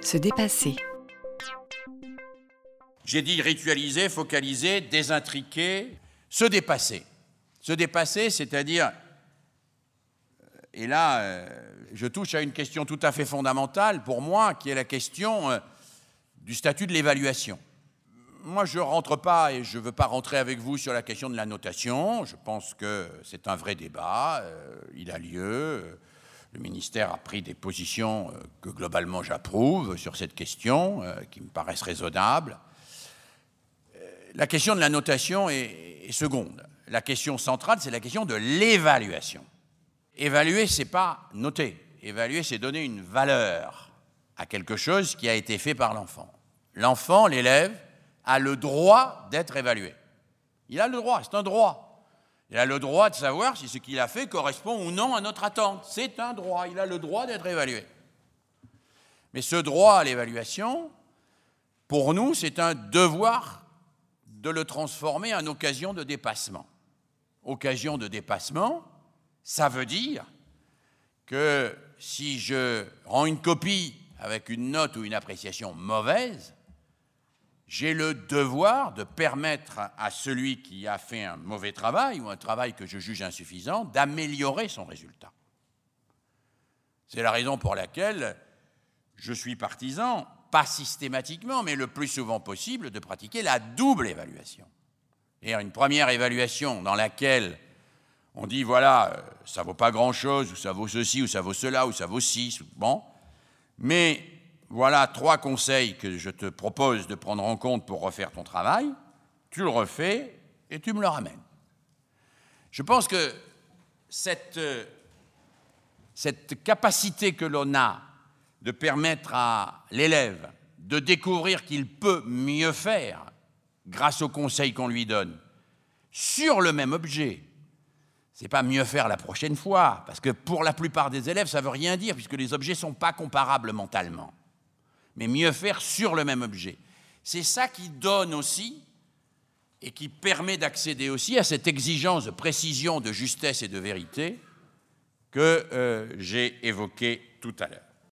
Se dépasser. J'ai dit ritualiser, focaliser, désintriquer, se dépasser. Se dépasser, c'est-à-dire, et là, euh, je touche à une question tout à fait fondamentale pour moi, qui est la question euh, du statut de l'évaluation. Moi, je ne rentre pas et je ne veux pas rentrer avec vous sur la question de la notation. Je pense que c'est un vrai débat, euh, il a lieu. Le ministère a pris des positions que globalement j'approuve sur cette question, qui me paraissent raisonnables. La question de la notation est, est seconde. La question centrale, c'est la question de l'évaluation. Évaluer, c'est pas noter. Évaluer, c'est donner une valeur à quelque chose qui a été fait par l'enfant. L'enfant, l'élève, a le droit d'être évalué. Il a le droit, c'est un droit. Il a le droit de savoir si ce qu'il a fait correspond ou non à notre attente. C'est un droit, il a le droit d'être évalué. Mais ce droit à l'évaluation, pour nous, c'est un devoir de le transformer en occasion de dépassement. Occasion de dépassement, ça veut dire que si je rends une copie avec une note ou une appréciation mauvaise, j'ai le devoir de permettre à celui qui a fait un mauvais travail ou un travail que je juge insuffisant d'améliorer son résultat. C'est la raison pour laquelle je suis partisan, pas systématiquement, mais le plus souvent possible, de pratiquer la double évaluation. Et une première évaluation dans laquelle on dit voilà, euh, ça vaut pas grand-chose, ou ça vaut ceci, ou ça vaut cela, ou ça vaut ci, bon. Mais voilà trois conseils que je te propose de prendre en compte pour refaire ton travail. Tu le refais et tu me le ramènes. Je pense que cette, euh, cette capacité que l'on a de permettre à l'élève de découvrir qu'il peut mieux faire grâce aux conseils qu'on lui donne sur le même objet, c'est pas mieux faire la prochaine fois, parce que pour la plupart des élèves, ça veut rien dire, puisque les objets ne sont pas comparables mentalement. Mais mieux faire sur le même objet. C'est ça qui donne aussi et qui permet d'accéder aussi à cette exigence de précision, de justesse et de vérité que euh, j'ai évoquée tout à l'heure.